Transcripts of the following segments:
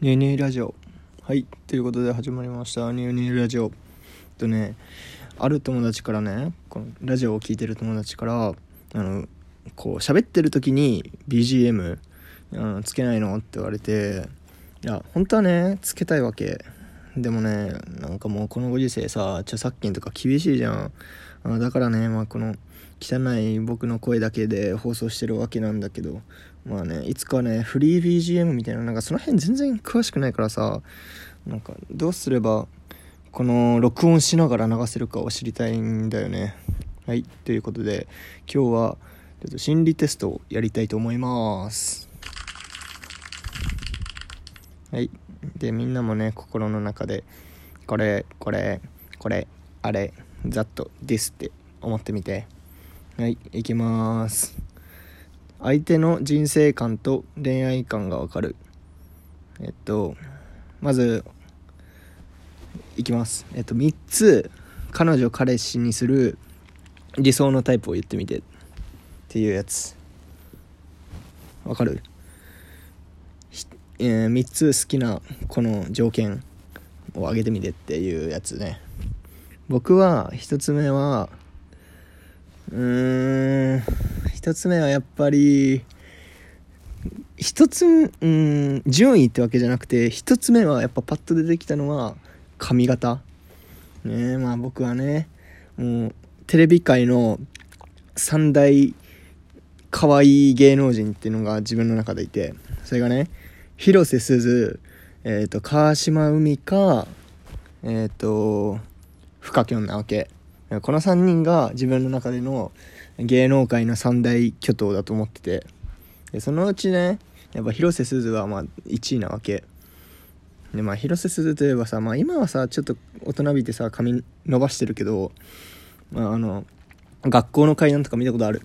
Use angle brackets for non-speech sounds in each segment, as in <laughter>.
ニューニーラジオ。はい。ということで始まりました。ニューニューラジオ。とねある友達からねこのラジオを聴いてる友達からあのこう喋ってる時に BGM あのつけないの？って言われていや本当はねつけたいわけ。でもねなんかもうこのご時世さ著作権とか厳しいじゃん。あだからねまあこの汚い僕の声だけで放送してるわけなんだけど。まあねいつかねフリー BGM みたいななんかその辺全然詳しくないからさなんかどうすればこの録音しながら流せるかを知りたいんだよね。はいということで今日はちょっと心理テストをやりたいと思います。はいでみんなもね心の中でこれこれこれあれざっとですって思ってみて。はい行きます。相手の人生観と恋愛観がわかる。えっとまずいきます。えっと3つ彼女彼氏にする理想のタイプを言ってみて。っていうやつ。わかる？えー、3つ好きなこの条件を挙げてみて。っていうやつね。僕は1つ目はうーん1つ目はやっぱり1つうん順位ってわけじゃなくて1つ目はやっぱパッと出てきたのは髪型。ねまあ僕はねもうテレビ界の三大可愛い芸能人っていうのが自分の中でいてそれがね広瀬すず、えーと、川島海かえっ、ー、と深きょんなわけ。この3人が自分の中での芸能界の三大巨頭だと思ってて。でそのうちねやっぱ広瀬すずはまあ1位なわけ。でまあ広瀬すずといえばさ、まあ、今はさちょっと大人びてさ髪伸ばしてるけど、まあ、あの学校の階段とか見たことある？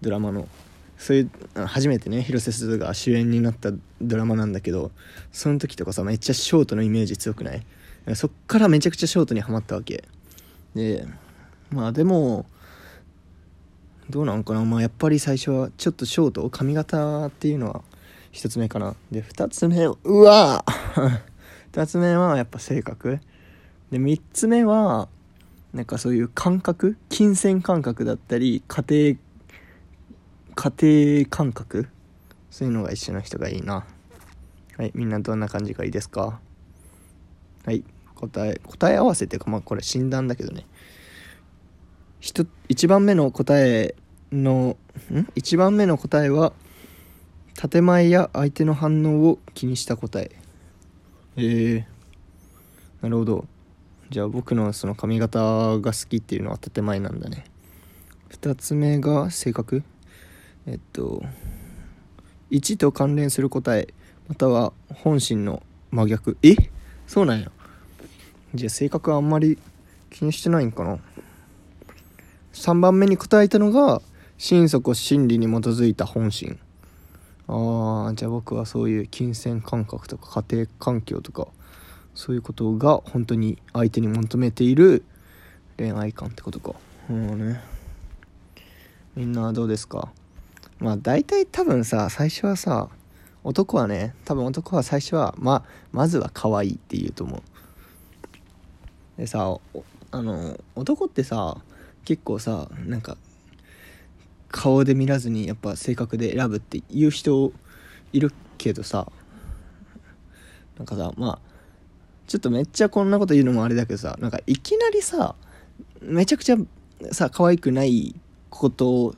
ドラマの。そういう初めてね広瀬すずが主演になったドラマなんだけどその時とかさめっちゃショートのイメージ強くない？そっからめちゃくちゃショートにはまったわけ。でまあでもどうなんかな？まあやっぱり最初はちょっとショート髪型っていうのは一つ目かな。で二つ目うわ <laughs> 二つ目はやっぱ性格。で三つ目はなんかそういう感覚？金銭感覚だったり家庭家庭感覚？そういうのが一緒の人がいいな。はいみんなどんな感じがいいですか？はい答え答え合わせっていうかまあこれ診断だけどね。1番目の答えのん？1番目の答えは建前や相手の反応を気にした答え。えー、なるほど。じゃあ僕のその髪型が好きっていうのは建前なんだね。2つ目が性格。えっと1と関連する答え。または本心の真逆。え？そうなんや。じゃあ性格はあんまり気にしてないんかな。3番目に答えたのが心底真理に基づいた本心。ああじゃあ僕はそういう金銭感覚とか家庭環境とかそういうことが本当に相手に求めている恋愛観ってことか。うんね。みんなどうですか？まあ大体多分さ最初はさ男はね多分男は最初はままずは可愛いって言うと思う。でさあの男ってさ結構さなんか顔で見らずにやっぱ性格で選ぶって言う人いるけどさなんかさまあちょっとめっちゃこんなこと言うのもあれだけどさなんかいきなりさめちゃくちゃさ可愛くないことを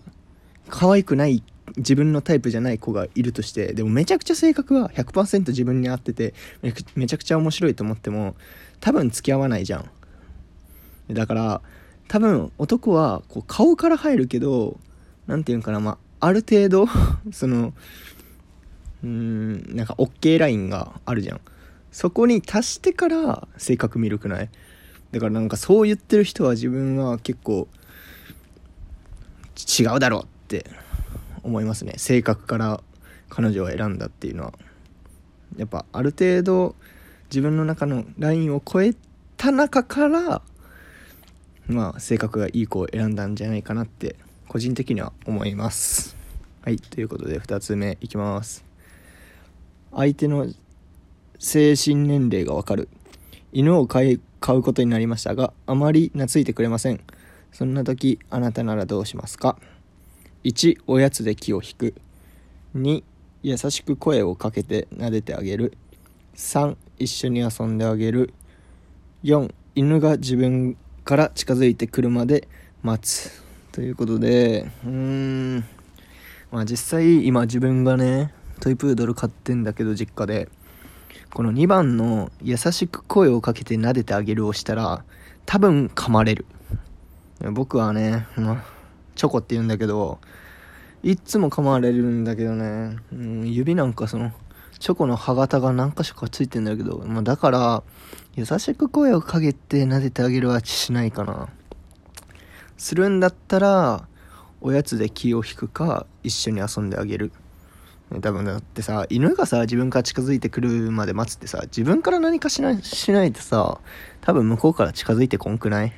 可愛くない自分のタイプじゃない子がいるとしてでもめちゃくちゃ性格は100%自分に合っててめちゃくちゃ面白いと思っても多分付き合わないじゃん。だから多分男はこう顔から入るけど何て言うんかなまあある程度 <laughs> そのうんなんか OK ラインがあるじゃん。そこに達してから性格魅力ない？だからなんかそう言ってる人は自分は結構違うだろうって思いますね。性格から彼女を選んだっていうのは。やっぱある程度自分の中のラインを超えた中からまあ性格がいい子を選んだんじゃないかなって個人的には思います。はいということで2つ目いきます。相手の精神年齢がわかる。犬を飼い飼うことになりましたがあまり懐いてくれません。そんな時あなたならどうしますか？1おやつで気を引く。2優しく声をかけて撫でてあげる。3一緒に遊んであげる。4犬が自分から近づいてくるまで待つということでうーん。まあ実際今自分がねトイプードル飼ってんだけど実家でこの2番の優しく声をかけて撫でてあげるをしたら多分噛まれる。僕はね、まあ、チョコって言うんだけどいっつも噛まれるんだけどね、うん、指なんかそのチョコの歯型が何箇所かついてんだけど、まあ、だから優しく声をかけて撫でてあげるはしないかな。するんだったらおやつで気を引くか一緒に遊んであげる。多分だってさ犬がさ自分から近づいてくるまで待つってさ自分から何かしないしないとさ多分向こうから近づいてこんくない？っ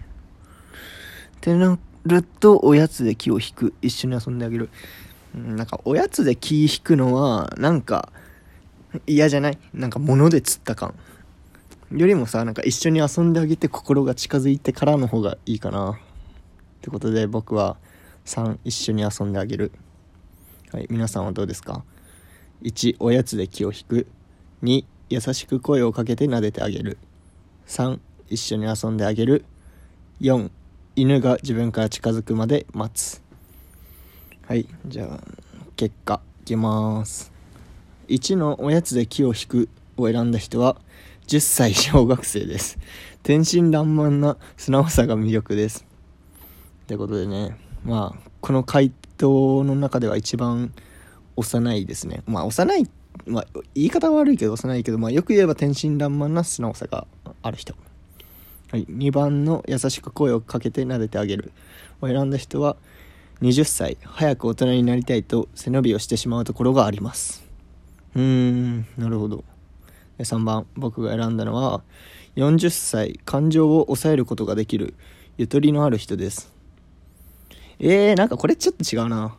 てなるとおやつで気を引く。一緒に遊んであげる。なんかおやつで気引くのはなんか嫌じゃない？なんか物で釣った感。よりもさなんか一緒に遊んであげて心が近づいてからの方がいいかな。ってことで僕は3一緒に遊んであげる。はい皆さんはどうですか？1おやつで気を引く。2優しく声をかけて撫でてあげる。3一緒に遊んであげる。4犬が自分から近づくまで待つ。はいじゃあ結果いきます。1のおやつで気を引くを選んだ人は10歳小学生です。天真爛漫な素直さが魅力です。ってことでねまあこの回答の中では一番幼いですね。まあ幼いまあ言い方は悪いけど幼いけどまあよく言えば天真爛漫な素直さがある人。はい2番の優しく声をかけて撫でてあげる。を選んだ人は20歳早く大人になりたいと背伸びをしてしまうところがあります。うーんなるほど。3番僕が選んだのは40歳感情を抑えることができるゆとりのある人です。えー、なんかこれちょっと違うな。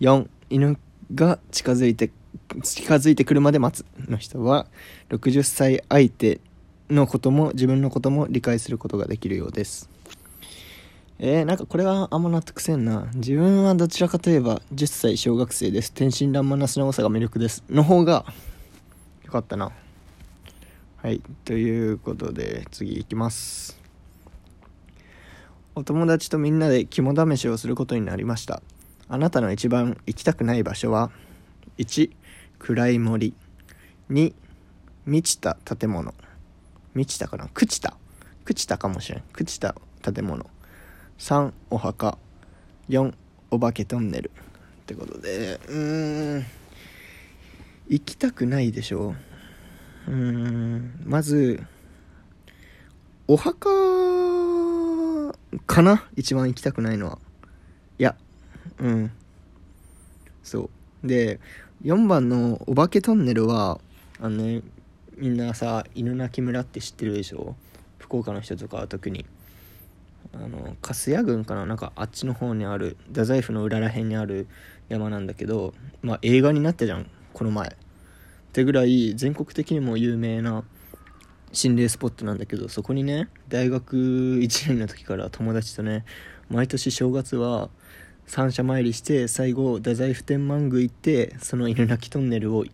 4犬が近づいて近づいてくるまで待つ。の人は60歳相手のことも自分のことも理解することができるようです。えー、なんかこれはあんま納得せんな。自分はどちらかといえば10歳小学生です。天真爛漫な素直さが魅力です。の方がよかったな。はいということで次いきます。お友達とみんなで肝試しをすることになりました。あなたの一番行きたくない場所は1暗い森。2満ちた建物。満ちたかな？朽ちた。朽ちたかもしれん。朽ちた建物。3お墓4お化けトンネル。ってことでうーん行きたくないでしょ。うーんまずお墓かな？一番行きたくないのは。いやうん。そう。で4番のお化けトンネルはあのねみんなさ犬鳴村って知ってるでしょ？福岡の人とかは特に。あの粕谷郡かな？なんかあっちの方にある太宰府の裏らへんにある山なんだけどまあ映画になったじゃんこの前。ってぐらい全国的にも有名な心霊スポットなんだけどそこにね大学1年の時から友達とね毎年正月は三社参りして最後太宰府天満宮行ってその犬鳴トンネルを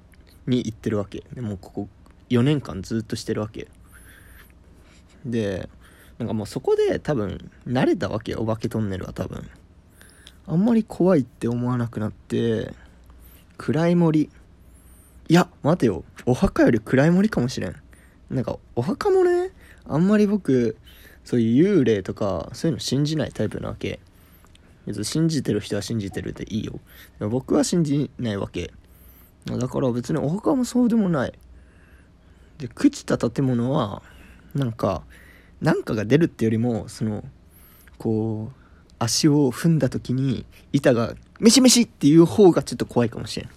に行ってるわけ。でもここ4年間ずっとしてるわけ。でなんかもうそこで多分慣れたわけよお化けトンネルは多分。あんまり怖いって思わなくなって暗い森。いや待てよ。お墓より暗い森かもしれん。なんかお墓もねあんまり僕そういう幽霊とかそういうの信じないタイプなわけ。別に信じてる人は信じてるでいいよ。僕は信じないわけ。だから別にお墓もそうでもない。で朽ちた建物はなんかなんかが出るってよりもそのこう足を踏んだ時に板がメシメシっていう方がちょっと怖いかもしれん。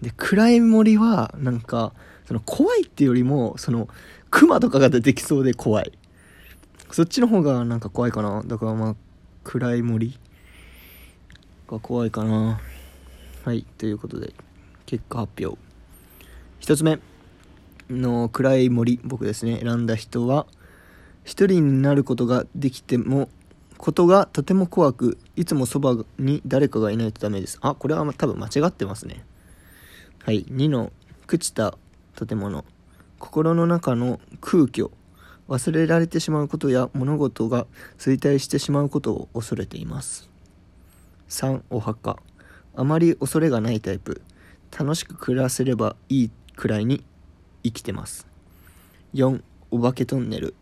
で暗い森はなんかその怖いっていうよりもそのクマとかが出てきそうで怖い。そっちの方がなんか怖いかな。だからまあ暗い森が怖いかな。はいということで結果発表。1つ目の暗い森僕ですね。選んだ人は一人になることができてもことがとても怖くいつもそばに誰かがいないとダメです。あこれは多分間違ってますね。はい。2の朽ちた建物。心の中の空虚忘れられてしまうことや物事が衰退してしまうことを恐れています。3お墓。あまり恐れがないタイプ。楽しく暮らせればいいくらいに生きてます。4お化けトンネル。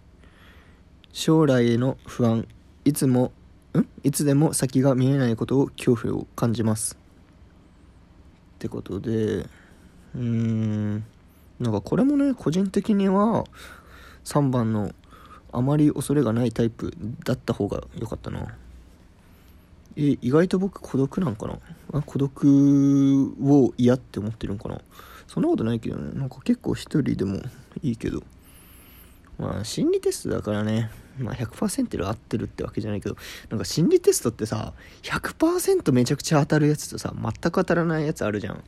将来への不安いつもん？いつでも先が見えないことを恐怖を感じます。ってことでうーん。なんかこれもね個人的には3番のあまり恐れがないタイプだった方が良かったな。え意外と僕孤独なんかな？あ孤独を嫌って思ってるんかな？そんなことないけどね。なんか結構一人でもいいけど。まあ心理テストだからね。まあ100%合ってるってわけじゃないけどなんか心理テストってさ100%めちゃくちゃ当たるやつとさ全く当たらないやつあるじゃん。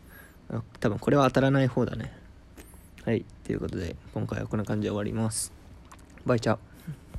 多分これは当たらない方だね。はい。ということで今回はこんな感じで終わります。バイチャ。ー